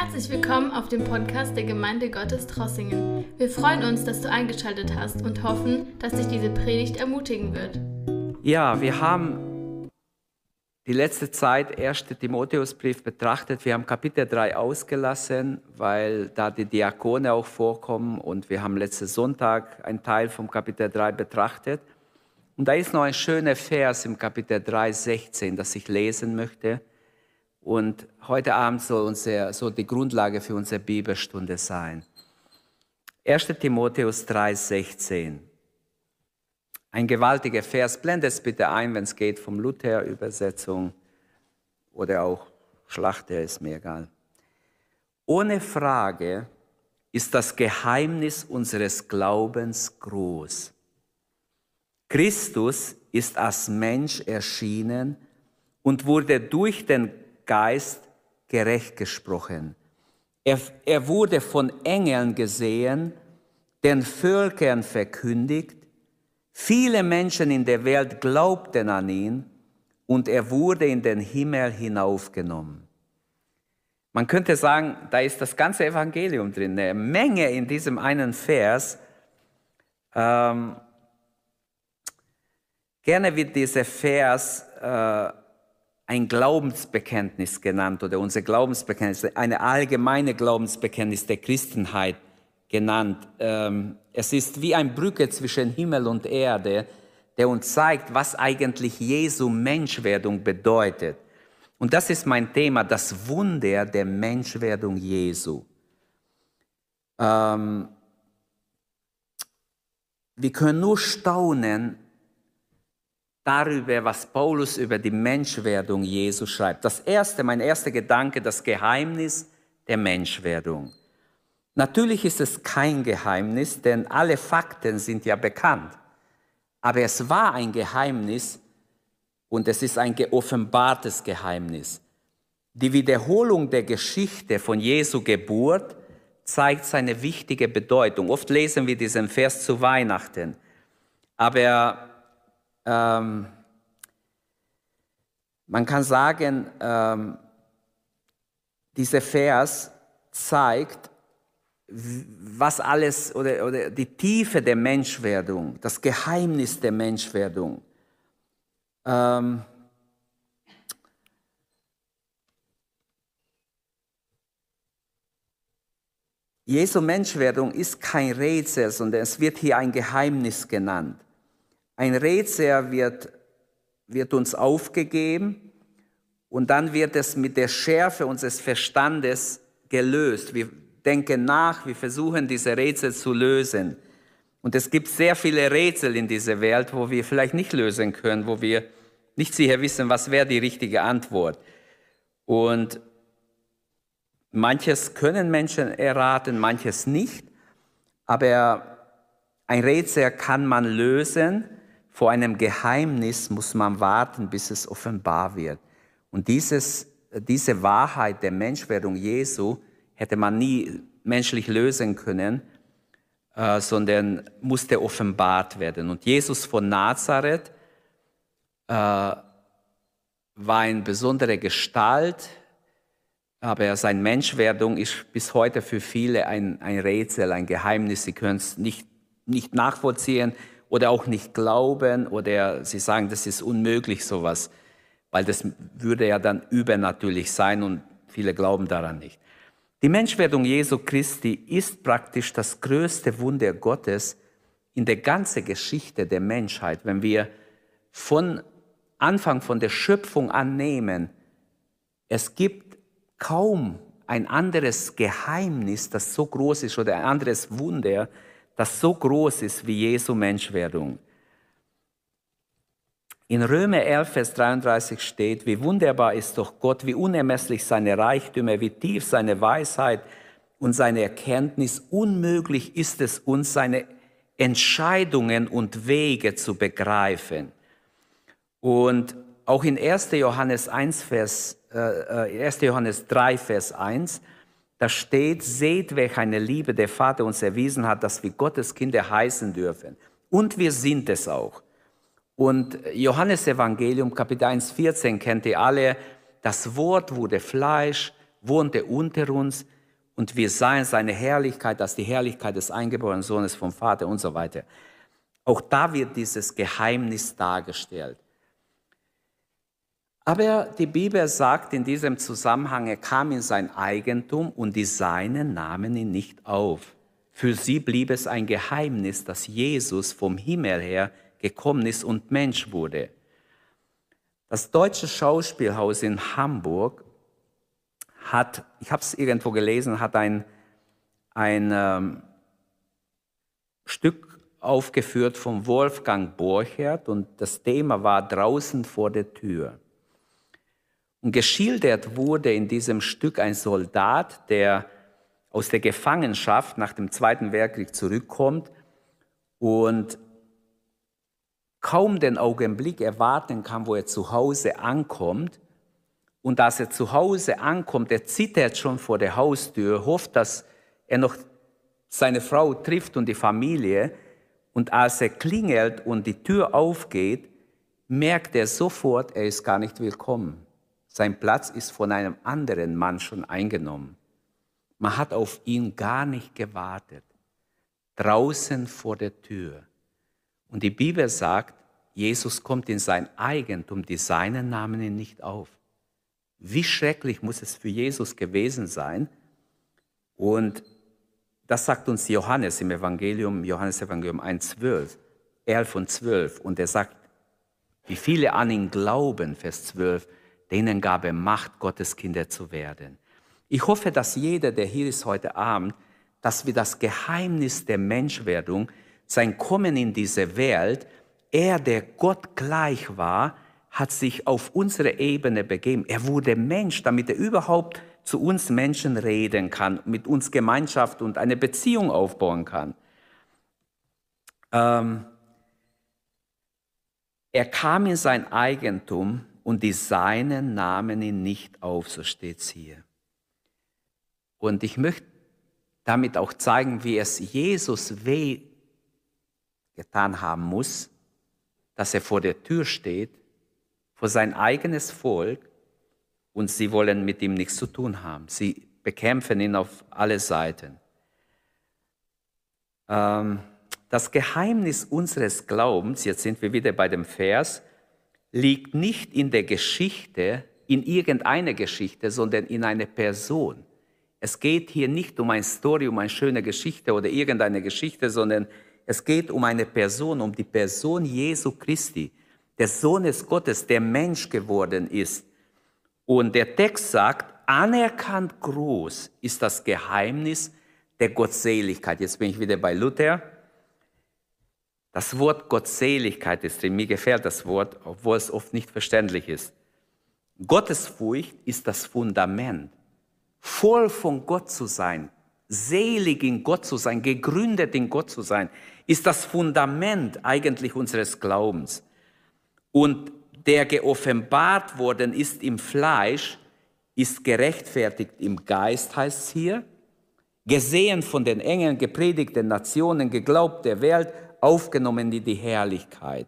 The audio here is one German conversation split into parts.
Herzlich willkommen auf dem Podcast der Gemeinde Gottes Trossingen. Wir freuen uns, dass du eingeschaltet hast und hoffen, dass dich diese Predigt ermutigen wird. Ja, wir haben die letzte Zeit 1. Timotheusbrief betrachtet. Wir haben Kapitel 3 ausgelassen, weil da die Diakone auch vorkommen und wir haben letzten Sonntag einen Teil vom Kapitel 3 betrachtet. Und da ist noch ein schöner Vers im Kapitel 3, 16, das ich lesen möchte. Und heute Abend soll, unser, soll die Grundlage für unsere Bibelstunde sein. 1. Timotheus 3, 16. Ein gewaltiger Vers. Blende es bitte ein, wenn es geht, vom Luther-Übersetzung oder auch Schlachter, ist mir egal. Ohne Frage ist das Geheimnis unseres Glaubens groß. Christus ist als Mensch erschienen und wurde durch den Geist gerecht gesprochen. Er, er wurde von Engeln gesehen, den Völkern verkündigt. Viele Menschen in der Welt glaubten an ihn und er wurde in den Himmel hinaufgenommen. Man könnte sagen, da ist das ganze Evangelium drin, eine Menge in diesem einen Vers. Ähm, gerne wird dieser Vers äh, ein Glaubensbekenntnis genannt oder unser Glaubensbekenntnis, eine allgemeine Glaubensbekenntnis der Christenheit genannt. Ähm, es ist wie eine Brücke zwischen Himmel und Erde, der uns zeigt, was eigentlich Jesu Menschwerdung bedeutet. Und das ist mein Thema, das Wunder der Menschwerdung Jesu. Ähm, wir können nur staunen, darüber, was Paulus über die Menschwerdung Jesu schreibt. Das erste, mein erster Gedanke, das Geheimnis der Menschwerdung. Natürlich ist es kein Geheimnis, denn alle Fakten sind ja bekannt. Aber es war ein Geheimnis und es ist ein geoffenbartes Geheimnis. Die Wiederholung der Geschichte von Jesu Geburt zeigt seine wichtige Bedeutung. Oft lesen wir diesen Vers zu Weihnachten. Aber ähm, man kann sagen, ähm, dieser Vers zeigt, was alles oder, oder die Tiefe der Menschwerdung, das Geheimnis der Menschwerdung. Ähm, Jesu Menschwerdung ist kein Rätsel, sondern es wird hier ein Geheimnis genannt. Ein Rätsel wird, wird uns aufgegeben und dann wird es mit der Schärfe unseres Verstandes gelöst. Wir denken nach, wir versuchen diese Rätsel zu lösen. Und es gibt sehr viele Rätsel in dieser Welt, wo wir vielleicht nicht lösen können, wo wir nicht sicher wissen, was wäre die richtige Antwort. Und manches können Menschen erraten, manches nicht. Aber ein Rätsel kann man lösen vor einem Geheimnis muss man warten, bis es offenbar wird. Und dieses, diese Wahrheit der Menschwerdung Jesu hätte man nie menschlich lösen können, äh, sondern musste offenbart werden. Und Jesus von Nazareth äh, war eine besondere Gestalt, aber seine Menschwerdung ist bis heute für viele ein, ein Rätsel, ein Geheimnis. Sie können es nicht, nicht nachvollziehen oder auch nicht glauben oder sie sagen, das ist unmöglich sowas, weil das würde ja dann übernatürlich sein und viele glauben daran nicht. Die Menschwerdung Jesu Christi ist praktisch das größte Wunder Gottes in der ganzen Geschichte der Menschheit. Wenn wir von Anfang von der Schöpfung annehmen, es gibt kaum ein anderes Geheimnis, das so groß ist oder ein anderes Wunder, das so groß ist wie Jesu Menschwerdung. In Römer 11, Vers 33 steht, wie wunderbar ist doch Gott, wie unermesslich seine Reichtümer, wie tief seine Weisheit und seine Erkenntnis. Unmöglich ist es uns, seine Entscheidungen und Wege zu begreifen. Und auch in 1. Johannes 1, Vers, äh, 1. Äh, Johannes 3, Vers 1, da steht, seht, welch eine Liebe der Vater uns erwiesen hat, dass wir Gottes Kinder heißen dürfen. Und wir sind es auch. Und Johannes Evangelium, Kapitel 1, 14 kennt ihr alle. Das Wort wurde Fleisch wohnte unter uns und wir sahen seine Herrlichkeit als die Herrlichkeit des eingeborenen Sohnes vom Vater und so weiter. Auch da wird dieses Geheimnis dargestellt. Aber die Bibel sagt in diesem Zusammenhang, er kam in sein Eigentum und die Seinen nahmen ihn nicht auf. Für sie blieb es ein Geheimnis, dass Jesus vom Himmel her gekommen ist und Mensch wurde. Das Deutsche Schauspielhaus in Hamburg hat, ich habe es irgendwo gelesen, hat ein, ein ähm, Stück aufgeführt von Wolfgang Borchert und das Thema war draußen vor der Tür. Und geschildert wurde in diesem Stück ein Soldat, der aus der Gefangenschaft nach dem Zweiten Weltkrieg zurückkommt und kaum den Augenblick erwarten kann, wo er zu Hause ankommt. Und als er zu Hause ankommt, er zittert schon vor der Haustür, hofft, dass er noch seine Frau trifft und die Familie. Und als er klingelt und die Tür aufgeht, merkt er sofort, er ist gar nicht willkommen. Sein Platz ist von einem anderen Mann schon eingenommen. Man hat auf ihn gar nicht gewartet. Draußen vor der Tür. Und die Bibel sagt, Jesus kommt in sein Eigentum, die Seinen nahmen ihn nicht auf. Wie schrecklich muss es für Jesus gewesen sein? Und das sagt uns Johannes im Evangelium, Johannes Evangelium 1,12, 11 und 12. Und er sagt, wie viele an ihn glauben, Vers 12, denen gab er Macht, Gottes Kinder zu werden. Ich hoffe, dass jeder, der hier ist heute Abend, dass wir das Geheimnis der Menschwerdung, sein Kommen in diese Welt, er, der Gott gleich war, hat sich auf unsere Ebene begeben. Er wurde Mensch, damit er überhaupt zu uns Menschen reden kann, mit uns Gemeinschaft und eine Beziehung aufbauen kann. Ähm, er kam in sein Eigentum und die Seinen nahmen ihn nicht auf, so steht es hier. Und ich möchte damit auch zeigen, wie es Jesus weh getan haben muss, dass er vor der Tür steht, vor sein eigenes Volk, und sie wollen mit ihm nichts zu tun haben. Sie bekämpfen ihn auf alle Seiten. Ähm, das Geheimnis unseres Glaubens, jetzt sind wir wieder bei dem Vers, liegt nicht in der Geschichte, in irgendeiner Geschichte, sondern in einer Person. Es geht hier nicht um eine Story, um eine schöne Geschichte oder irgendeine Geschichte, sondern es geht um eine Person, um die Person Jesu Christi, des Sohnes Gottes, der Mensch geworden ist. Und der Text sagt, anerkannt groß ist das Geheimnis der Gottseligkeit. Jetzt bin ich wieder bei Luther. Das Wort Gottseligkeit ist drin. Mir gefällt das Wort, obwohl es oft nicht verständlich ist. Gottesfurcht ist das Fundament. Voll von Gott zu sein, selig in Gott zu sein, gegründet in Gott zu sein, ist das Fundament eigentlich unseres Glaubens. Und der geoffenbart worden ist im Fleisch, ist gerechtfertigt im Geist, heißt es hier, gesehen von den Engeln, gepredigt den Nationen, geglaubt der Welt, aufgenommen in die Herrlichkeit.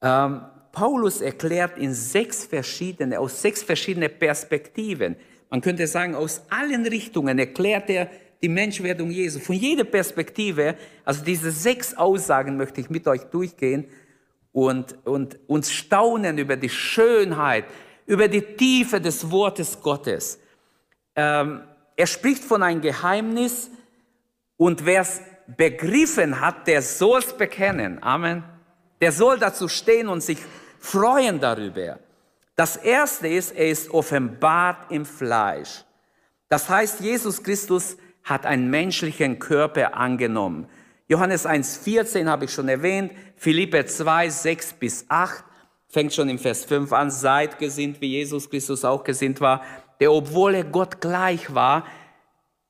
Ähm, Paulus erklärt in sechs verschiedene, aus sechs verschiedene Perspektiven, man könnte sagen, aus allen Richtungen erklärt er die Menschwerdung Jesu. Von jeder Perspektive, also diese sechs Aussagen möchte ich mit euch durchgehen und, und uns staunen über die Schönheit, über die Tiefe des Wortes Gottes. Ähm, er spricht von einem Geheimnis und wer es begriffen hat, der soll es bekennen. Amen. Der soll dazu stehen und sich freuen darüber. Das erste ist, er ist offenbart im Fleisch. Das heißt, Jesus Christus hat einen menschlichen Körper angenommen. Johannes 1,14 habe ich schon erwähnt, Philippe 2, 6 bis 8 fängt schon im Vers 5 an, seid gesinnt, wie Jesus Christus auch gesinnt war, der obwohl er Gott gleich war,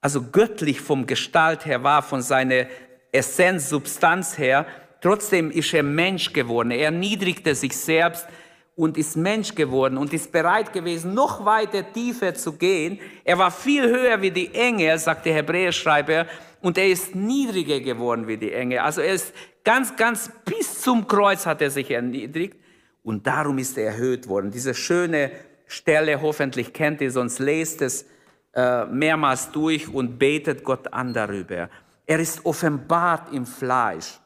also göttlich vom Gestalt her war, von seiner Essenz, Substanz her, trotzdem ist er Mensch geworden. Er erniedrigte sich selbst und ist Mensch geworden und ist bereit gewesen, noch weiter tiefer zu gehen. Er war viel höher wie die Engel, sagt der Hebräerschreiber, und er ist niedriger geworden wie die Engel. Also er ist ganz, ganz bis zum Kreuz hat er sich erniedrigt und darum ist er erhöht worden. Diese schöne Stelle, hoffentlich kennt ihr, sonst lest es äh, mehrmals durch und betet Gott an darüber. Er ist offenbart im Fleisch.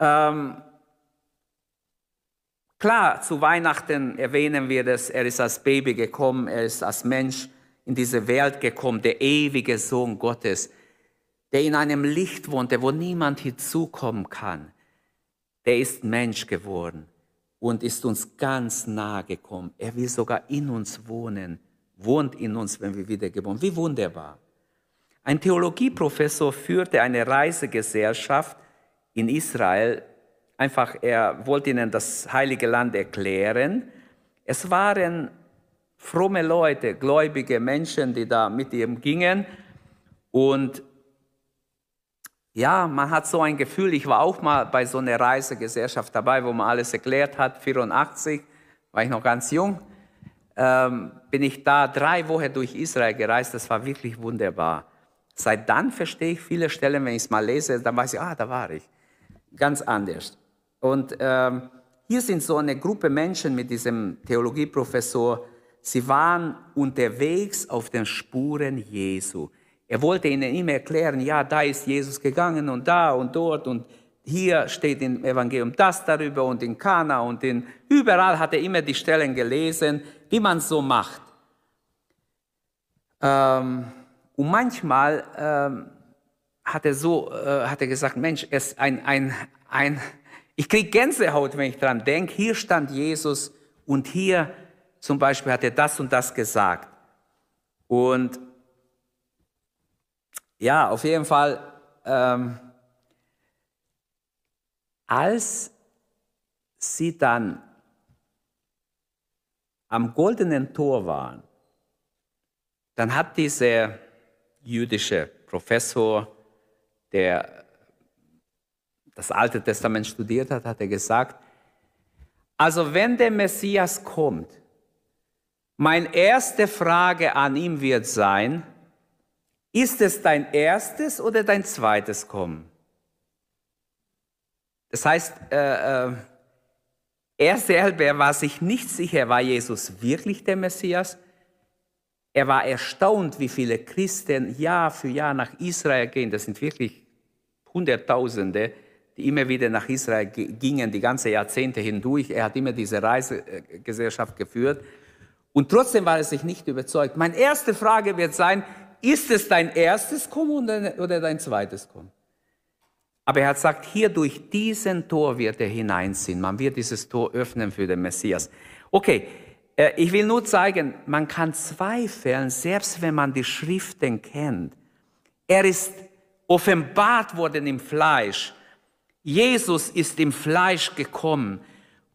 Ähm, klar, zu Weihnachten erwähnen wir das, er ist als Baby gekommen, er ist als Mensch in diese Welt gekommen, der ewige Sohn Gottes, der in einem Licht wohnte, wo niemand hinzukommen kann. Der ist Mensch geworden und ist uns ganz nahe gekommen. Er will sogar in uns wohnen, wohnt in uns, wenn wir wiedergeboren Wie wunderbar. Ein Theologieprofessor führte eine Reisegesellschaft in Israel. Einfach, er wollte ihnen das heilige Land erklären. Es waren fromme Leute, gläubige Menschen, die da mit ihm gingen. Und ja, man hat so ein Gefühl, ich war auch mal bei so einer Reisegesellschaft dabei, wo man alles erklärt hat, 84, war ich noch ganz jung, ähm, bin ich da drei Wochen durch Israel gereist, das war wirklich wunderbar. Seit dann verstehe ich viele Stellen, wenn ich es mal lese, dann weiß ich, ah, da war ich. Ganz anders. Und ähm, hier sind so eine Gruppe Menschen mit diesem Theologieprofessor, sie waren unterwegs auf den Spuren Jesu. Er wollte ihnen immer erklären, ja, da ist Jesus gegangen und da und dort und hier steht im Evangelium das darüber und in Kana und in überall hat er immer die Stellen gelesen, wie man so macht. Ähm, und manchmal ähm, hat er so, äh, hat er gesagt, Mensch, es ein, ein, ein, ich kriege Gänsehaut, wenn ich daran denke. Hier stand Jesus und hier zum Beispiel hat er das und das gesagt. Und ja, auf jeden Fall, ähm, als sie dann am goldenen Tor waren, dann hat dieser jüdische Professor, der das Alte Testament studiert hat, hat er gesagt, also wenn der Messias kommt, meine erste Frage an ihn wird sein, ist es dein erstes oder dein zweites Kommen? Das heißt, äh, äh, er selber war sich nicht sicher, war Jesus wirklich der Messias? Er war erstaunt, wie viele Christen Jahr für Jahr nach Israel gehen. Das sind wirklich Hunderttausende, die immer wieder nach Israel gingen, die ganze Jahrzehnte hindurch. Er hat immer diese Reisegesellschaft geführt. Und trotzdem war er sich nicht überzeugt. Meine erste Frage wird sein, ist es dein erstes Kommen oder dein zweites Kommen? Aber er hat gesagt, hier durch diesen Tor wird er hineinziehen. Man wird dieses Tor öffnen für den Messias. Okay, äh, ich will nur zeigen, man kann zweifeln, selbst wenn man die Schriften kennt. Er ist offenbart worden im Fleisch. Jesus ist im Fleisch gekommen.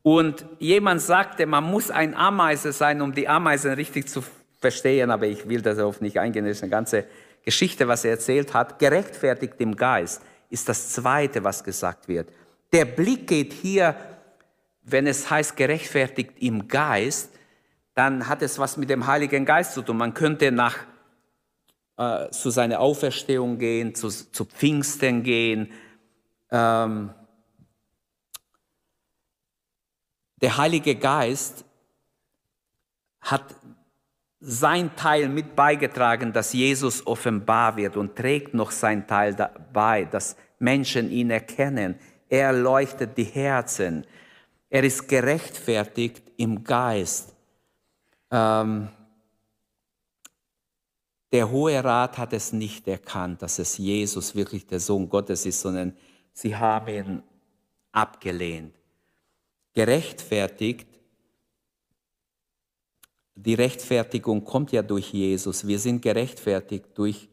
Und jemand sagte, man muss ein Ameise sein, um die Ameisen richtig zu verstehen, aber ich will darauf nicht eingehen, das ist eine ganze Geschichte, was er erzählt hat. Gerechtfertigt im Geist ist das Zweite, was gesagt wird. Der Blick geht hier, wenn es heißt gerechtfertigt im Geist, dann hat es was mit dem Heiligen Geist zu tun. Man könnte nach äh, zu seiner Auferstehung gehen, zu, zu Pfingsten gehen. Ähm, der Heilige Geist hat sein Teil mit beigetragen, dass Jesus offenbar wird und trägt noch sein Teil dabei, dass Menschen ihn erkennen. Er leuchtet die Herzen. Er ist gerechtfertigt im Geist. Ähm, der Hohe Rat hat es nicht erkannt, dass es Jesus wirklich der Sohn Gottes ist, sondern sie haben ihn abgelehnt. Gerechtfertigt die Rechtfertigung kommt ja durch Jesus. Wir sind gerechtfertigt durch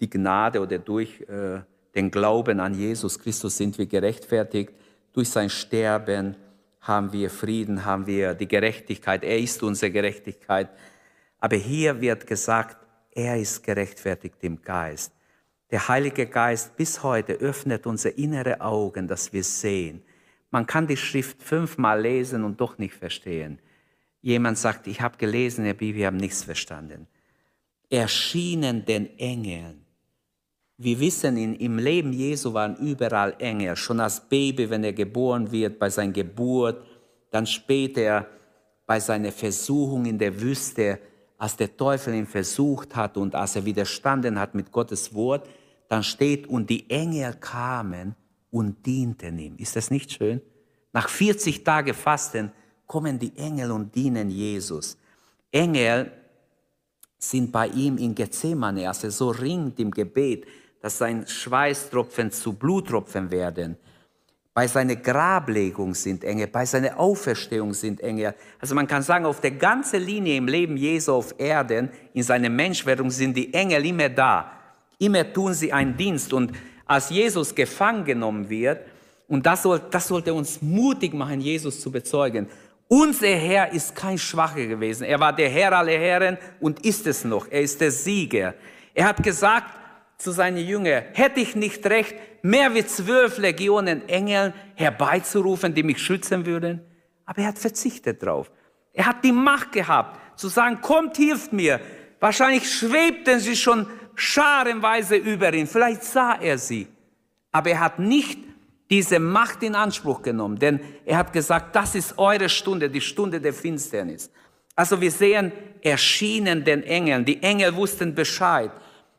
die Gnade oder durch äh, den Glauben an Jesus Christus sind wir gerechtfertigt. Durch sein Sterben haben wir Frieden, haben wir die Gerechtigkeit. Er ist unsere Gerechtigkeit. Aber hier wird gesagt, er ist gerechtfertigt im Geist. Der Heilige Geist bis heute öffnet unsere innere Augen, dass wir sehen. Man kann die Schrift fünfmal lesen und doch nicht verstehen jemand sagt, ich habe gelesen in der Bibel, ich habe nichts verstanden. Erschienen den Engeln. Wir wissen, in, im Leben Jesu waren überall Engel. Schon als Baby, wenn er geboren wird, bei seiner Geburt, dann später bei seiner Versuchung in der Wüste, als der Teufel ihn versucht hat und als er widerstanden hat mit Gottes Wort, dann steht, und die Engel kamen und dienten ihm. Ist das nicht schön? Nach 40 Tagen Fasten kommen die Engel und dienen Jesus. Engel sind bei ihm in Gethsemane, als er so ringt im Gebet, dass sein Schweißtropfen zu Bluttropfen werden. Bei seiner Grablegung sind Engel, bei seiner Auferstehung sind Engel. Also man kann sagen, auf der ganzen Linie im Leben Jesu auf Erden, in seiner Menschwerdung sind die Engel immer da. Immer tun sie einen Dienst. Und als Jesus gefangen genommen wird, und das, soll, das sollte uns mutig machen, Jesus zu bezeugen. Unser Herr ist kein Schwacher gewesen. Er war der Herr aller Herren und ist es noch. Er ist der Sieger. Er hat gesagt zu seinen Jüngern, hätte ich nicht recht, mehr wie zwölf Legionen Engel herbeizurufen, die mich schützen würden? Aber er hat verzichtet drauf. Er hat die Macht gehabt, zu sagen, kommt, hilft mir. Wahrscheinlich schwebten sie schon scharenweise über ihn. Vielleicht sah er sie. Aber er hat nicht diese Macht in Anspruch genommen, denn er hat gesagt, das ist eure Stunde, die Stunde der Finsternis. Also wir sehen, erschienen den Engeln. Die Engel wussten Bescheid.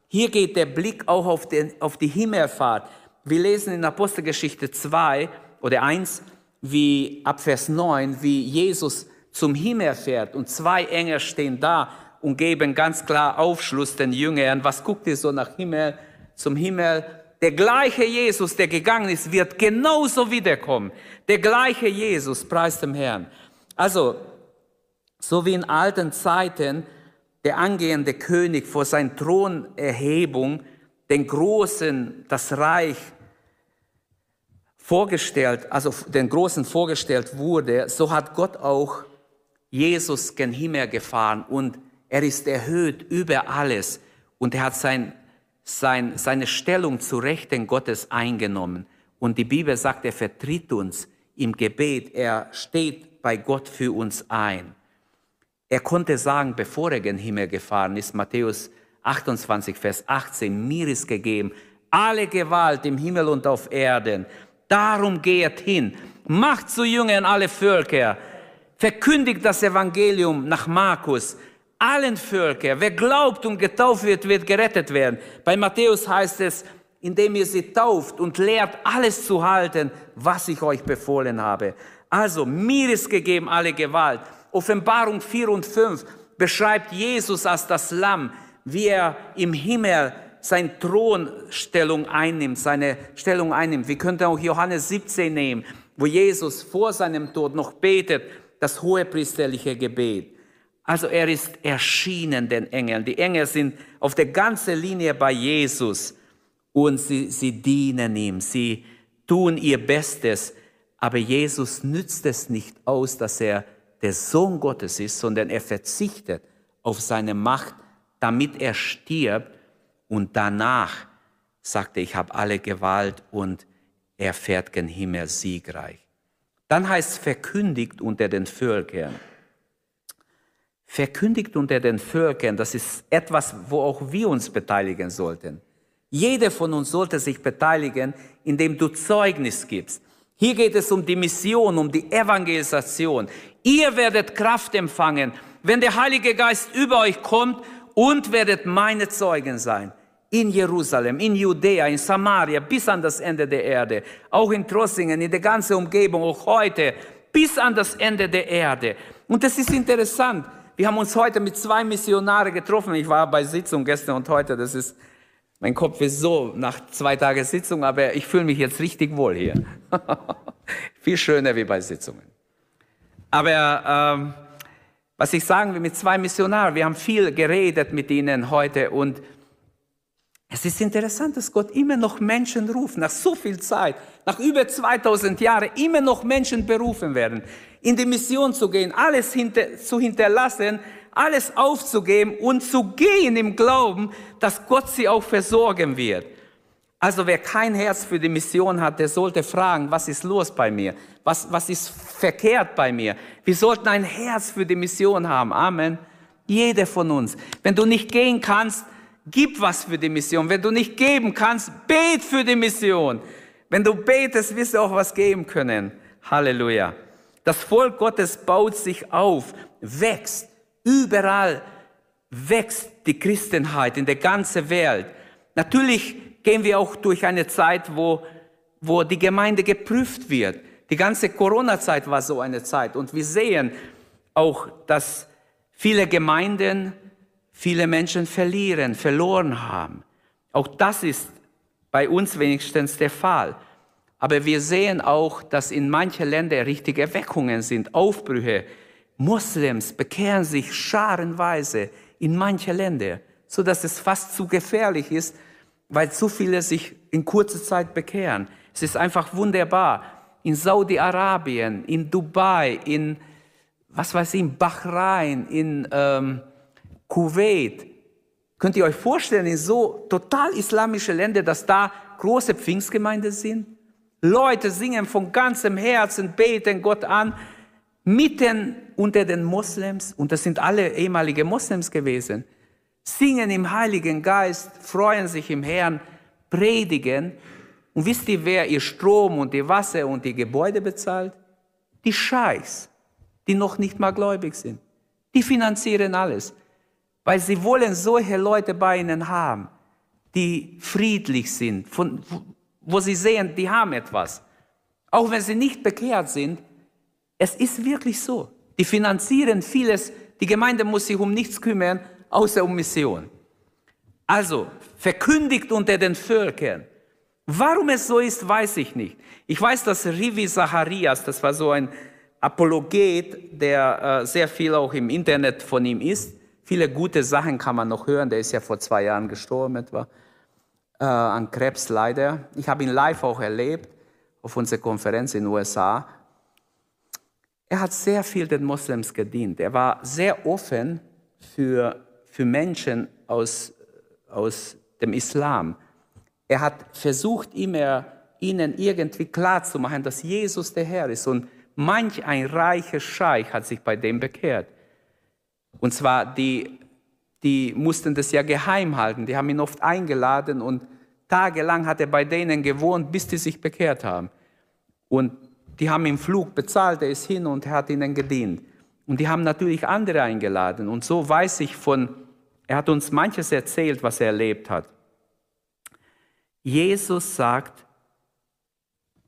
Hier geht der Blick auch auf, den, auf die Himmelfahrt. Wir lesen in Apostelgeschichte 2 oder 1, wie ab Vers 9, wie Jesus zum Himmel fährt und zwei Engel stehen da und geben ganz klar Aufschluss den Jüngern. Was guckt ihr so nach Himmel, zum Himmel? Der gleiche Jesus, der gegangen ist, wird genauso wiederkommen. Der gleiche Jesus, preis dem Herrn. Also, so wie in alten Zeiten der angehende König vor seiner Thronerhebung den Großen das Reich vorgestellt, also den Großen vorgestellt wurde, so hat Gott auch Jesus gen Himmel gefahren und er ist erhöht über alles und er hat sein sein, seine Stellung zu Rechten Gottes eingenommen. Und die Bibel sagt, er vertritt uns im Gebet, er steht bei Gott für uns ein. Er konnte sagen, bevor er gen Himmel gefahren ist, Matthäus 28, Vers 18, mir ist gegeben alle Gewalt im Himmel und auf Erden. Darum geht hin, macht zu Jüngern alle Völker, verkündigt das Evangelium nach Markus, allen Völkern. Wer glaubt und getauft wird, wird gerettet werden. Bei Matthäus heißt es, indem ihr sie tauft und lehrt, alles zu halten, was ich euch befohlen habe. Also, mir ist gegeben alle Gewalt. Offenbarung 4 und 5 beschreibt Jesus als das Lamm, wie er im Himmel seine Thronstellung einnimmt, seine Stellung einnimmt. Wir könnten auch Johannes 17 nehmen, wo Jesus vor seinem Tod noch betet, das hohepriesterliche Gebet. Also er ist erschienen den Engeln. Die Engel sind auf der ganzen Linie bei Jesus und sie, sie dienen ihm, sie tun ihr Bestes. Aber Jesus nützt es nicht aus, dass er der Sohn Gottes ist, sondern er verzichtet auf seine Macht, damit er stirbt und danach sagt er, ich habe alle Gewalt und er fährt gen Himmel siegreich. Dann heißt verkündigt unter den Völkern verkündigt unter den Völkern, das ist etwas, wo auch wir uns beteiligen sollten. Jeder von uns sollte sich beteiligen, indem du Zeugnis gibst. Hier geht es um die Mission, um die Evangelisation. Ihr werdet Kraft empfangen, wenn der Heilige Geist über euch kommt und werdet meine Zeugen sein. In Jerusalem, in Judäa, in Samaria, bis an das Ende der Erde. Auch in Trossingen, in der ganzen Umgebung, auch heute, bis an das Ende der Erde. Und das ist interessant. Wir haben uns heute mit zwei Missionare getroffen. Ich war bei Sitzung gestern und heute. Das ist, mein Kopf ist so nach zwei Tagen Sitzung, aber ich fühle mich jetzt richtig wohl hier. Viel schöner wie bei Sitzungen. Aber ähm, was ich sagen will mit zwei Missionaren, wir haben viel geredet mit ihnen heute und es ist interessant, dass Gott immer noch Menschen ruft, nach so viel Zeit, nach über 2000 Jahren, immer noch Menschen berufen werden in die Mission zu gehen, alles hinter, zu hinterlassen, alles aufzugeben und zu gehen im Glauben, dass Gott sie auch versorgen wird. Also wer kein Herz für die Mission hat, der sollte fragen, was ist los bei mir? Was, was ist verkehrt bei mir? Wir sollten ein Herz für die Mission haben. Amen. Jeder von uns. Wenn du nicht gehen kannst, gib was für die Mission. Wenn du nicht geben kannst, bet für die Mission. Wenn du betest, wirst du auch was geben können. Halleluja. Das Volk Gottes baut sich auf, wächst. Überall wächst die Christenheit in der ganzen Welt. Natürlich gehen wir auch durch eine Zeit, wo, wo die Gemeinde geprüft wird. Die ganze Corona-Zeit war so eine Zeit. Und wir sehen auch, dass viele Gemeinden, viele Menschen verlieren, verloren haben. Auch das ist bei uns wenigstens der Fall. Aber wir sehen auch, dass in manchen Ländern richtige Erweckungen sind, Aufbrüche. Moslems bekehren sich scharenweise in manche Länder, so dass es fast zu gefährlich ist, weil zu viele sich in kurzer Zeit bekehren. Es ist einfach wunderbar. In Saudi-Arabien, in Dubai, in was weiß ich, in Bahrain, in ähm, Kuwait. Könnt ihr euch vorstellen, in so total islamische Länder, dass da große Pfingstgemeinden sind? Leute singen von ganzem Herzen, beten Gott an, mitten unter den Moslems, und das sind alle ehemalige Moslems gewesen, singen im Heiligen Geist, freuen sich im Herrn, predigen. Und wisst ihr, wer ihr Strom und ihr Wasser und die Gebäude bezahlt? Die Scheichs, die noch nicht mal gläubig sind. Die finanzieren alles, weil sie wollen solche Leute bei ihnen haben, die friedlich sind, von, wo sie sehen, die haben etwas. Auch wenn sie nicht bekehrt sind, es ist wirklich so. Die finanzieren vieles, die Gemeinde muss sich um nichts kümmern, außer um Mission. Also, verkündigt unter den Völkern. Warum es so ist, weiß ich nicht. Ich weiß, dass Rivi Zacharias, das war so ein Apologet, der äh, sehr viel auch im Internet von ihm ist. Viele gute Sachen kann man noch hören. Der ist ja vor zwei Jahren gestorben etwa äh, an Krebs leider. Ich habe ihn live auch erlebt auf unserer Konferenz in den USA. Er hat sehr viel den Moslems gedient. Er war sehr offen für, für Menschen aus, aus dem Islam. Er hat versucht, immer ihnen irgendwie klarzumachen, dass Jesus der Herr ist. Und manch ein reicher Scheich hat sich bei dem bekehrt. Und zwar die die mussten das ja geheim halten. Die haben ihn oft eingeladen und tagelang hat er bei denen gewohnt, bis die sich bekehrt haben. Und die haben ihm Flug bezahlt, er ist hin und hat ihnen gedient. Und die haben natürlich andere eingeladen. Und so weiß ich von, er hat uns manches erzählt, was er erlebt hat. Jesus sagt,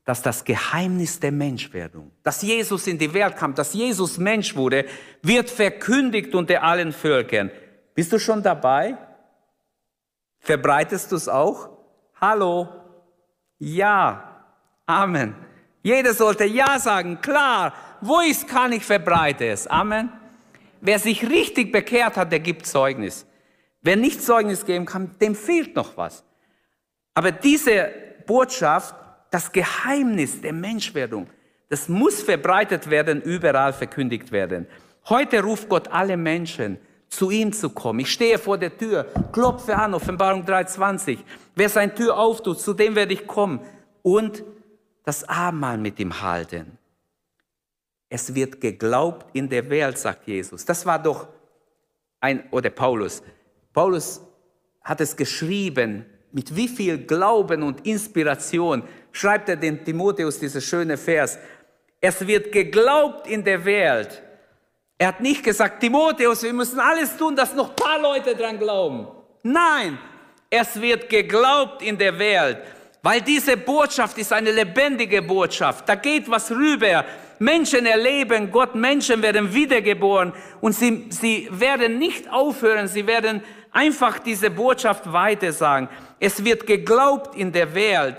dass das Geheimnis der Menschwerdung, dass Jesus in die Welt kam, dass Jesus Mensch wurde, wird verkündigt unter allen Völkern. Bist du schon dabei? Verbreitest du es auch? Hallo? Ja. Amen. Jeder sollte Ja sagen. Klar. Wo ich kann, ich verbreite es. Amen. Wer sich richtig bekehrt hat, der gibt Zeugnis. Wer nicht Zeugnis geben kann, dem fehlt noch was. Aber diese Botschaft, das Geheimnis der Menschwerdung, das muss verbreitet werden, überall verkündigt werden. Heute ruft Gott alle Menschen zu ihm zu kommen. Ich stehe vor der Tür, klopfe an, Offenbarung 3,20. Wer seine Tür auftut, zu dem werde ich kommen und das Abendmahl mit ihm halten. Es wird geglaubt in der Welt, sagt Jesus. Das war doch ein, oder Paulus. Paulus hat es geschrieben, mit wie viel Glauben und Inspiration schreibt er den Timotheus diese schöne Vers. Es wird geglaubt in der Welt er hat nicht gesagt, Timotheus, wir müssen alles tun, dass noch ein paar Leute dran glauben. Nein, es wird geglaubt in der Welt, weil diese Botschaft ist eine lebendige Botschaft. Da geht was rüber. Menschen erleben Gott, Menschen werden wiedergeboren und sie, sie werden nicht aufhören, sie werden einfach diese Botschaft weitersagen. Es wird geglaubt in der Welt.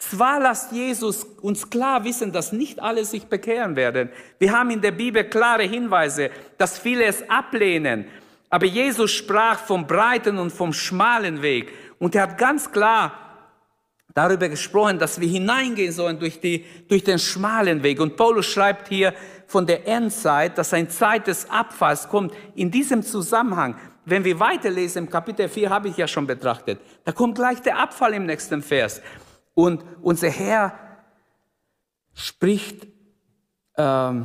Zwar lässt Jesus uns klar wissen, dass nicht alle sich bekehren werden. Wir haben in der Bibel klare Hinweise, dass viele es ablehnen. Aber Jesus sprach vom breiten und vom schmalen Weg. Und er hat ganz klar darüber gesprochen, dass wir hineingehen sollen durch, die, durch den schmalen Weg. Und Paulus schreibt hier von der Endzeit, dass ein Zeit des Abfalls kommt. In diesem Zusammenhang, wenn wir weiterlesen, im Kapitel 4 habe ich ja schon betrachtet, da kommt gleich der Abfall im nächsten Vers. Und unser Herr spricht ähm,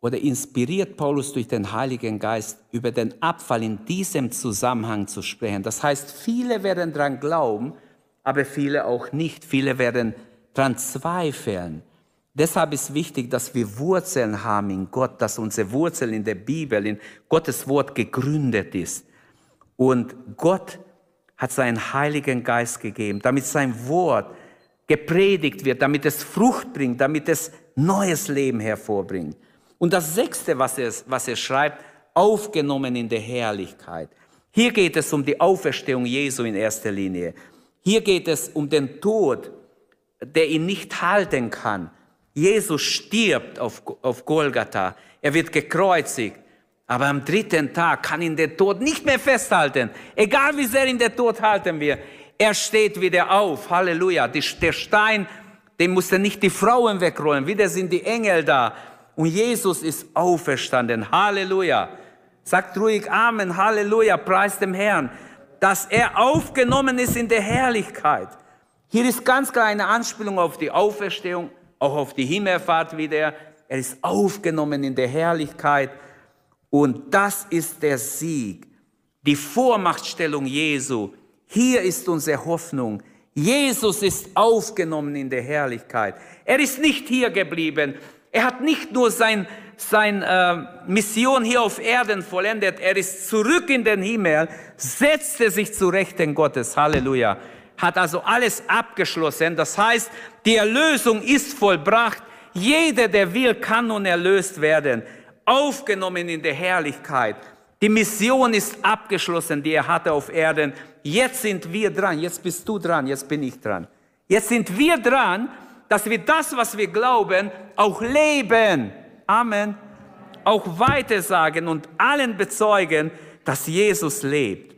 oder inspiriert Paulus durch den Heiligen Geist über den Abfall in diesem Zusammenhang zu sprechen. Das heißt, viele werden daran glauben, aber viele auch nicht. Viele werden daran zweifeln. Deshalb ist wichtig, dass wir Wurzeln haben in Gott, dass unsere Wurzel in der Bibel, in Gottes Wort gegründet ist. Und Gott hat seinen Heiligen Geist gegeben, damit sein Wort gepredigt wird, damit es Frucht bringt, damit es neues Leben hervorbringt. Und das Sechste, was er, was er schreibt, aufgenommen in der Herrlichkeit. Hier geht es um die Auferstehung Jesu in erster Linie. Hier geht es um den Tod, der ihn nicht halten kann. Jesus stirbt auf, auf Golgatha. Er wird gekreuzigt. Aber am dritten Tag kann ihn der Tod nicht mehr festhalten. Egal wie sehr ihn der Tod halten wir. Er steht wieder auf. Halleluja. der Stein, den mussten nicht die Frauen wegrollen. Wieder sind die Engel da. Und Jesus ist auferstanden. Halleluja. Sagt ruhig Amen. Halleluja. Preis dem Herrn. Dass er aufgenommen ist in der Herrlichkeit. Hier ist ganz klar eine Anspielung auf die Auferstehung, auch auf die Himmelfahrt wieder. Er ist aufgenommen in der Herrlichkeit. Und das ist der Sieg, die Vormachtstellung Jesu. Hier ist unsere Hoffnung. Jesus ist aufgenommen in der Herrlichkeit. Er ist nicht hier geblieben. Er hat nicht nur seine sein, äh, Mission hier auf Erden vollendet. Er ist zurück in den Himmel, setzte sich zu Rechten Gottes. Halleluja. Hat also alles abgeschlossen. Das heißt, die Erlösung ist vollbracht. Jeder, der will, kann nun erlöst werden aufgenommen in der Herrlichkeit. Die Mission ist abgeschlossen, die er hatte auf Erden. Jetzt sind wir dran, jetzt bist du dran, jetzt bin ich dran. Jetzt sind wir dran, dass wir das, was wir glauben, auch leben. Amen. Auch weitersagen und allen bezeugen, dass Jesus lebt.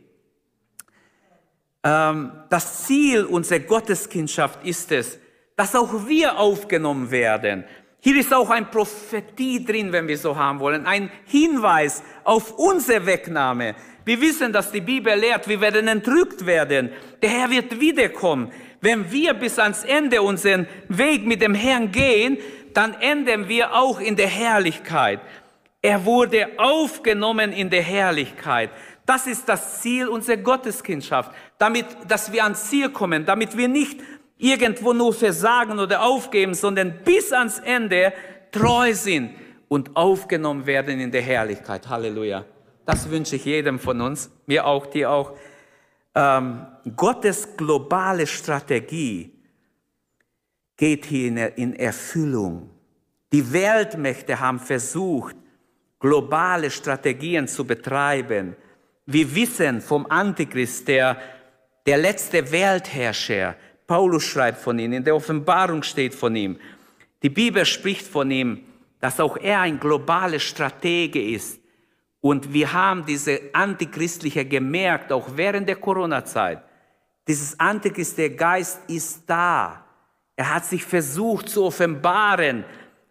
Ähm, das Ziel unserer Gotteskindschaft ist es, dass auch wir aufgenommen werden. Hier ist auch ein Prophetie drin, wenn wir so haben wollen, ein Hinweis auf unsere Wegnahme. Wir wissen, dass die Bibel lehrt, wir werden entrückt werden. Der Herr wird wiederkommen. Wenn wir bis ans Ende unseren Weg mit dem Herrn gehen, dann enden wir auch in der Herrlichkeit. Er wurde aufgenommen in der Herrlichkeit. Das ist das Ziel unserer Gotteskindschaft, damit, dass wir ans Ziel kommen, damit wir nicht irgendwo nur versagen oder aufgeben, sondern bis ans Ende treu sind und aufgenommen werden in der Herrlichkeit. Halleluja. Das wünsche ich jedem von uns, mir auch, dir auch. Ähm, Gottes globale Strategie geht hier in Erfüllung. Die Weltmächte haben versucht, globale Strategien zu betreiben. Wir wissen vom Antichrist, der, der letzte Weltherrscher, Paulus schreibt von ihm, in der Offenbarung steht von ihm. Die Bibel spricht von ihm, dass auch er ein globaler Stratege ist. Und wir haben diese antichristliche gemerkt, auch während der Corona-Zeit. Dieses antichristliche Geist ist da. Er hat sich versucht zu offenbaren,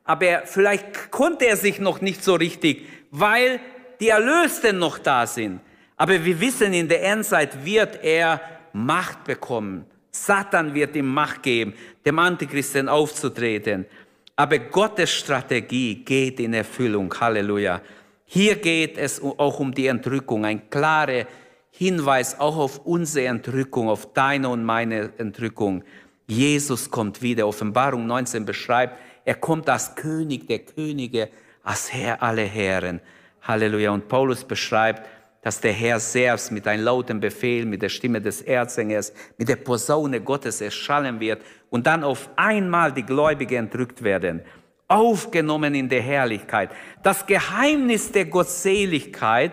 aber vielleicht konnte er sich noch nicht so richtig, weil die Erlösten noch da sind. Aber wir wissen, in der Endzeit wird er Macht bekommen. Satan wird ihm Macht geben, dem Antichristen aufzutreten. Aber Gottes Strategie geht in Erfüllung. Halleluja. Hier geht es auch um die Entrückung. Ein klarer Hinweis auch auf unsere Entrückung, auf deine und meine Entrückung. Jesus kommt wieder. Offenbarung 19 beschreibt, er kommt als König der Könige, als Herr aller Herren. Halleluja. Und Paulus beschreibt, dass der Herr selbst mit einem lauten Befehl, mit der Stimme des Erzengers, mit der Posaune Gottes erschallen wird und dann auf einmal die Gläubigen entrückt werden, aufgenommen in der Herrlichkeit. Das Geheimnis der Gottseligkeit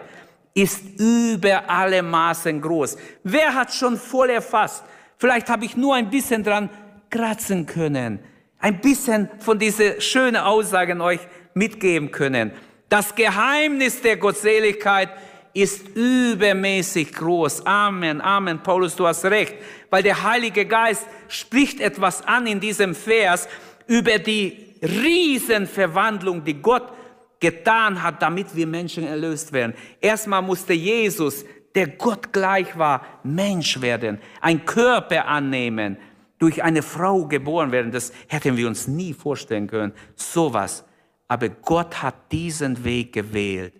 ist über alle Maßen groß. Wer hat schon voll erfasst? Vielleicht habe ich nur ein bisschen dran kratzen können, ein bisschen von dieser schönen Aussagen euch mitgeben können. Das Geheimnis der Gottseligkeit ist übermäßig groß. Amen, Amen. Paulus, du hast recht, weil der Heilige Geist spricht etwas an in diesem Vers über die Riesenverwandlung, die Gott getan hat, damit wir Menschen erlöst werden. Erstmal musste Jesus, der Gott gleich war, Mensch werden, ein Körper annehmen, durch eine Frau geboren werden. Das hätten wir uns nie vorstellen können. Sowas. Aber Gott hat diesen Weg gewählt.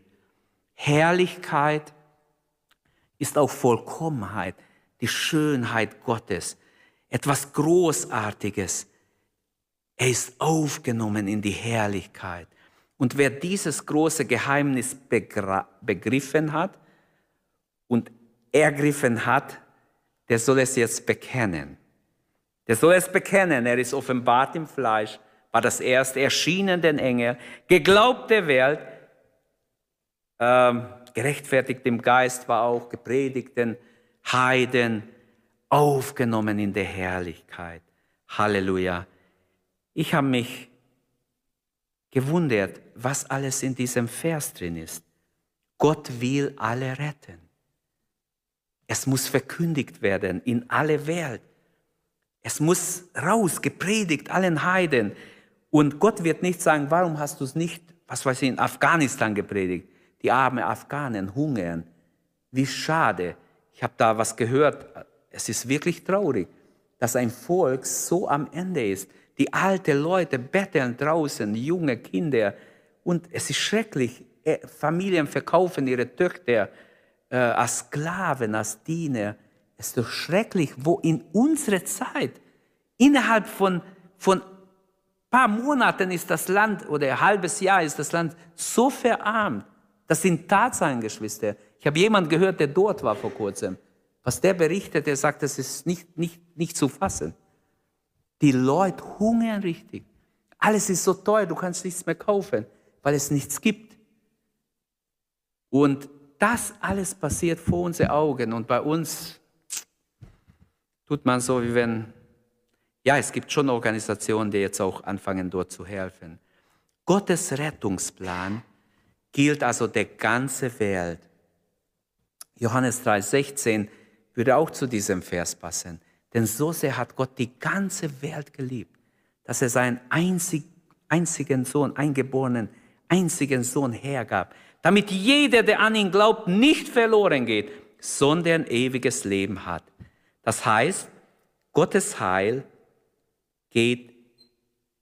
Herrlichkeit ist auch Vollkommenheit, die Schönheit Gottes, etwas Großartiges. Er ist aufgenommen in die Herrlichkeit. Und wer dieses große Geheimnis begriffen hat und ergriffen hat, der soll es jetzt bekennen. Der soll es bekennen. Er ist offenbart im Fleisch, war das erste erschienen den Engel, geglaubt der Welt, ähm, gerechtfertigt im Geist war auch, gepredigt den Heiden, aufgenommen in der Herrlichkeit. Halleluja. Ich habe mich gewundert, was alles in diesem Vers drin ist. Gott will alle retten. Es muss verkündigt werden in alle Welt. Es muss raus, gepredigt allen Heiden. Und Gott wird nicht sagen, warum hast du es nicht, was weiß ich, in Afghanistan gepredigt? Die armen Afghanen hungern. Wie schade. Ich habe da was gehört. Es ist wirklich traurig, dass ein Volk so am Ende ist. Die alten Leute betteln draußen, junge Kinder. Und es ist schrecklich. Äh, Familien verkaufen ihre Töchter äh, als Sklaven, als Diener. Es ist doch schrecklich, wo in unserer Zeit, innerhalb von, von paar Monaten ist das Land oder ein halbes Jahr ist das Land so verarmt. Das sind Tatsachen, Geschwister. Ich habe jemanden gehört, der dort war vor kurzem. Was der berichtet, der sagt, das ist nicht, nicht, nicht zu fassen. Die Leute hungern richtig. Alles ist so teuer, du kannst nichts mehr kaufen, weil es nichts gibt. Und das alles passiert vor unseren Augen. Und bei uns tut man so, wie wenn, ja, es gibt schon Organisationen, die jetzt auch anfangen, dort zu helfen. Gottes Rettungsplan gilt also der ganze Welt. Johannes 3,16 würde auch zu diesem Vers passen. Denn so sehr hat Gott die ganze Welt geliebt, dass er seinen einzig, einzigen Sohn, eingeborenen, einzigen Sohn hergab, damit jeder, der an ihn glaubt, nicht verloren geht, sondern ewiges Leben hat. Das heißt, Gottes Heil geht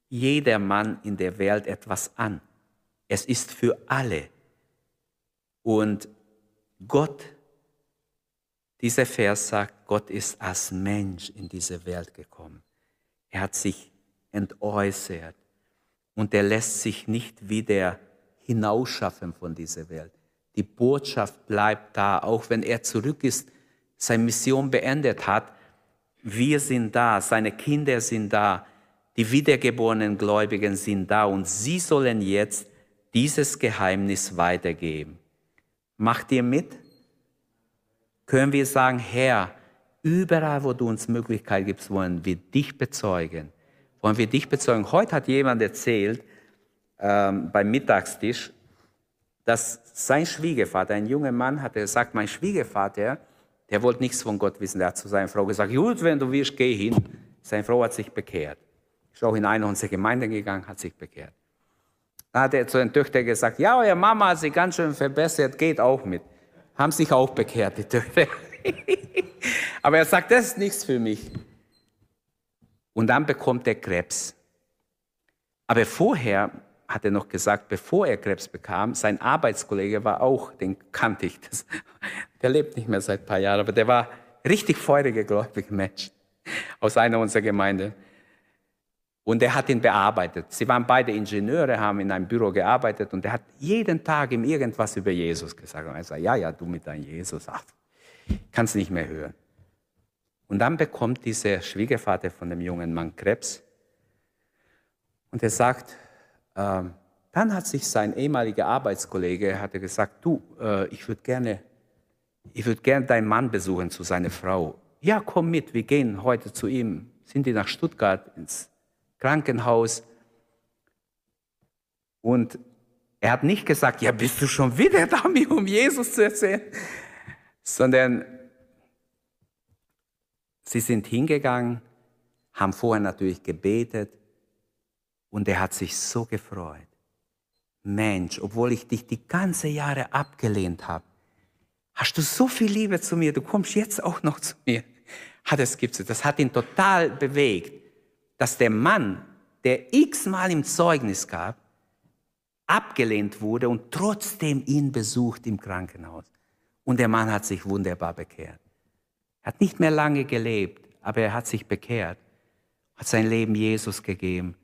jeder Mann in der Welt etwas an. Es ist für alle. Und Gott, dieser Vers sagt, Gott ist als Mensch in diese Welt gekommen. Er hat sich entäußert und er lässt sich nicht wieder hinausschaffen von dieser Welt. Die Botschaft bleibt da, auch wenn er zurück ist, seine Mission beendet hat. Wir sind da, seine Kinder sind da, die wiedergeborenen Gläubigen sind da und sie sollen jetzt dieses Geheimnis weitergeben. Macht ihr mit? Können wir sagen, Herr, überall, wo du uns Möglichkeit gibst, wollen wir dich bezeugen. Wollen wir dich bezeugen. Heute hat jemand erzählt, ähm, beim Mittagstisch, dass sein Schwiegervater, ein junger Mann, hat gesagt, mein Schwiegervater, der wollte nichts von Gott wissen. Der hat zu seiner Frau gesagt, gut, wenn du willst, geh hin. Seine Frau hat sich bekehrt. Ist auch in eine unserer Gemeinden gegangen, hat sich bekehrt. Dann hat er zu den Töchtern gesagt, ja, eure Mama hat sich ganz schön verbessert, geht auch mit. Haben sich auch bekehrt, die Töchter. Aber er sagt, das ist nichts für mich. Und dann bekommt er Krebs. Aber vorher hat er noch gesagt, bevor er Krebs bekam, sein Arbeitskollege war auch, den kannte ich. Das, der lebt nicht mehr seit ein paar Jahren, aber der war richtig feuriger, gläubiger Mensch aus einer unserer Gemeinden. Und er hat ihn bearbeitet. Sie waren beide Ingenieure, haben in einem Büro gearbeitet und er hat jeden Tag ihm irgendwas über Jesus gesagt. Und er sagt, ja, ja, du mit deinem Jesus, ach, kannst nicht mehr hören. Und dann bekommt dieser Schwiegervater von dem jungen Mann Krebs und er sagt, äh, dann hat sich sein ehemaliger Arbeitskollege hat gesagt, du, äh, ich würde gerne, ich würde gerne deinen Mann besuchen zu seiner Frau. Ja, komm mit, wir gehen heute zu ihm. Sind die nach Stuttgart ins Krankenhaus. Und er hat nicht gesagt, ja, bist du schon wieder da, mir um Jesus zu erzählen, sondern sie sind hingegangen, haben vorher natürlich gebetet und er hat sich so gefreut. Mensch, obwohl ich dich die ganze Jahre abgelehnt habe, hast du so viel Liebe zu mir, du kommst jetzt auch noch zu mir. Hat es gibt Das hat ihn total bewegt dass der Mann, der x-mal im Zeugnis gab, abgelehnt wurde und trotzdem ihn besucht im Krankenhaus. Und der Mann hat sich wunderbar bekehrt. Er hat nicht mehr lange gelebt, aber er hat sich bekehrt, hat sein Leben Jesus gegeben.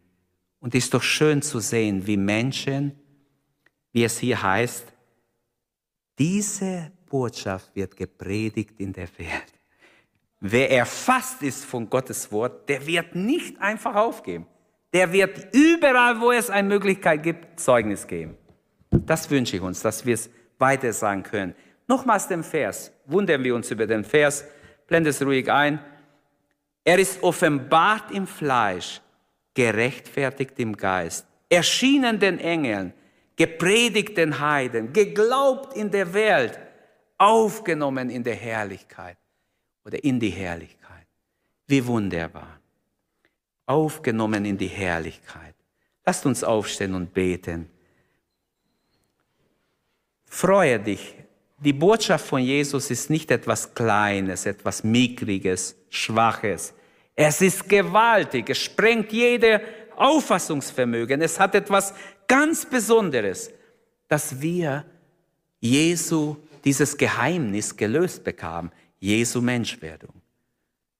Und ist doch schön zu sehen, wie Menschen, wie es hier heißt, diese Botschaft wird gepredigt in der Welt. Wer erfasst ist von Gottes Wort, der wird nicht einfach aufgeben. Der wird überall, wo es eine Möglichkeit gibt, Zeugnis geben. Das wünsche ich uns, dass wir es weiter sagen können. Nochmals den Vers. Wundern wir uns über den Vers. Blende es ruhig ein. Er ist offenbart im Fleisch, gerechtfertigt im Geist, erschienen den Engeln, gepredigt den Heiden, geglaubt in der Welt, aufgenommen in der Herrlichkeit oder in die Herrlichkeit. Wie wunderbar. Aufgenommen in die Herrlichkeit. Lasst uns aufstehen und beten. Freue dich. Die Botschaft von Jesus ist nicht etwas Kleines, etwas Mickriges, Schwaches. Es ist gewaltig. Es sprengt jede Auffassungsvermögen. Es hat etwas ganz Besonderes, dass wir Jesu dieses Geheimnis gelöst bekamen. Jesu Menschwerdung.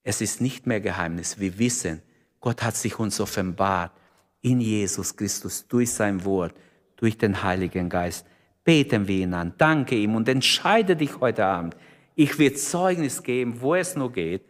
Es ist nicht mehr Geheimnis. Wir wissen, Gott hat sich uns offenbart in Jesus Christus durch sein Wort, durch den Heiligen Geist. Beten wir ihn an, danke ihm und entscheide dich heute Abend. Ich will Zeugnis geben, wo es nur geht,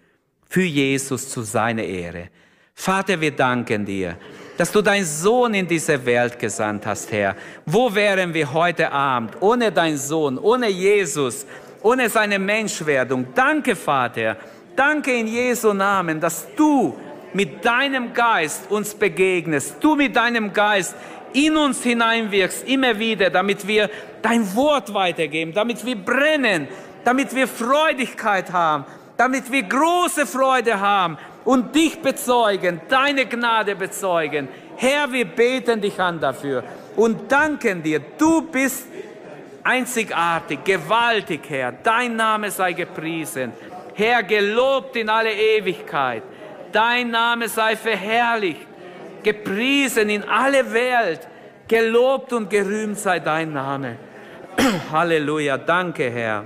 für Jesus zu seiner Ehre. Vater, wir danken dir, dass du deinen Sohn in diese Welt gesandt hast, Herr. Wo wären wir heute Abend ohne deinen Sohn, ohne Jesus, ohne seine Menschwerdung? Danke, Vater. Danke in Jesu Namen, dass du mit deinem Geist uns begegnest, du mit deinem Geist in uns hineinwirkst, immer wieder, damit wir dein Wort weitergeben, damit wir brennen, damit wir Freudigkeit haben, damit wir große Freude haben und dich bezeugen, deine Gnade bezeugen. Herr, wir beten dich an dafür und danken dir. Du bist einzigartig, gewaltig, Herr. Dein Name sei gepriesen. Herr, gelobt in alle Ewigkeit. Dein Name sei verherrlicht, gepriesen in alle Welt. Gelobt und gerühmt sei dein Name. Halleluja. Danke, Herr.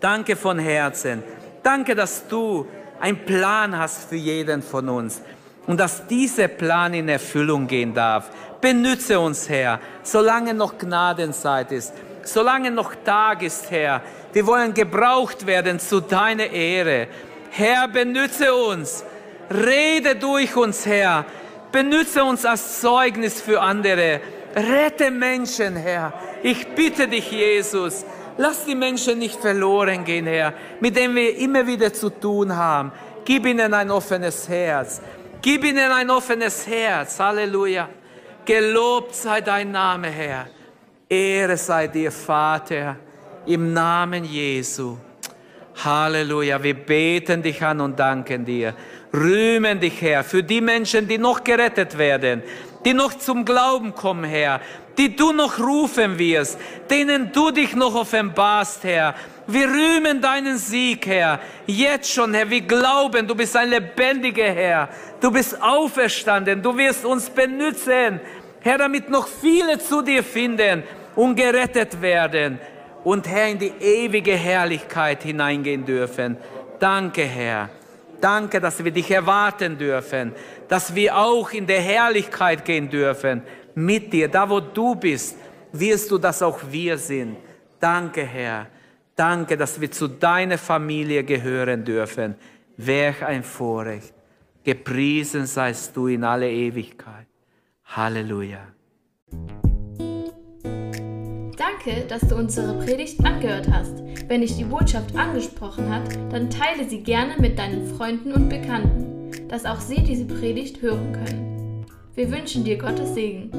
Danke von Herzen. Danke, dass du einen Plan hast für jeden von uns und dass dieser Plan in Erfüllung gehen darf. Benütze uns, Herr, solange noch Gnadenzeit ist, solange noch Tag ist, Herr. Wir wollen gebraucht werden zu deiner Ehre. Herr, benütze uns. Rede durch uns, Herr. Benütze uns als Zeugnis für andere. Rette Menschen, Herr. Ich bitte dich, Jesus. Lass die Menschen nicht verloren gehen, Herr, mit denen wir immer wieder zu tun haben. Gib ihnen ein offenes Herz. Gib ihnen ein offenes Herz. Halleluja. Gelobt sei dein Name, Herr. Ehre sei dir, Vater, im Namen Jesu. Halleluja, wir beten dich an und danken dir. Rühmen dich, Herr, für die Menschen, die noch gerettet werden, die noch zum Glauben kommen, Herr, die du noch rufen wirst, denen du dich noch offenbarst, Herr. Wir rühmen deinen Sieg, Herr. Jetzt schon, Herr. Wir glauben, du bist ein lebendiger Herr. Du bist auferstanden. Du wirst uns benützen, Herr, damit noch viele zu dir finden und gerettet werden und Herr in die ewige Herrlichkeit hineingehen dürfen. Danke, Herr. Danke, dass wir dich erwarten dürfen, dass wir auch in der Herrlichkeit gehen dürfen mit dir. Da, wo du bist, wirst du, dass auch wir sind. Danke, Herr. Danke, dass wir zu deiner Familie gehören dürfen. Welch ein Vorrecht. Gepriesen seist du in alle Ewigkeit. Halleluja. Danke, dass du unsere Predigt angehört hast. Wenn dich die Botschaft angesprochen hat, dann teile sie gerne mit deinen Freunden und Bekannten, dass auch sie diese Predigt hören können. Wir wünschen dir Gottes Segen.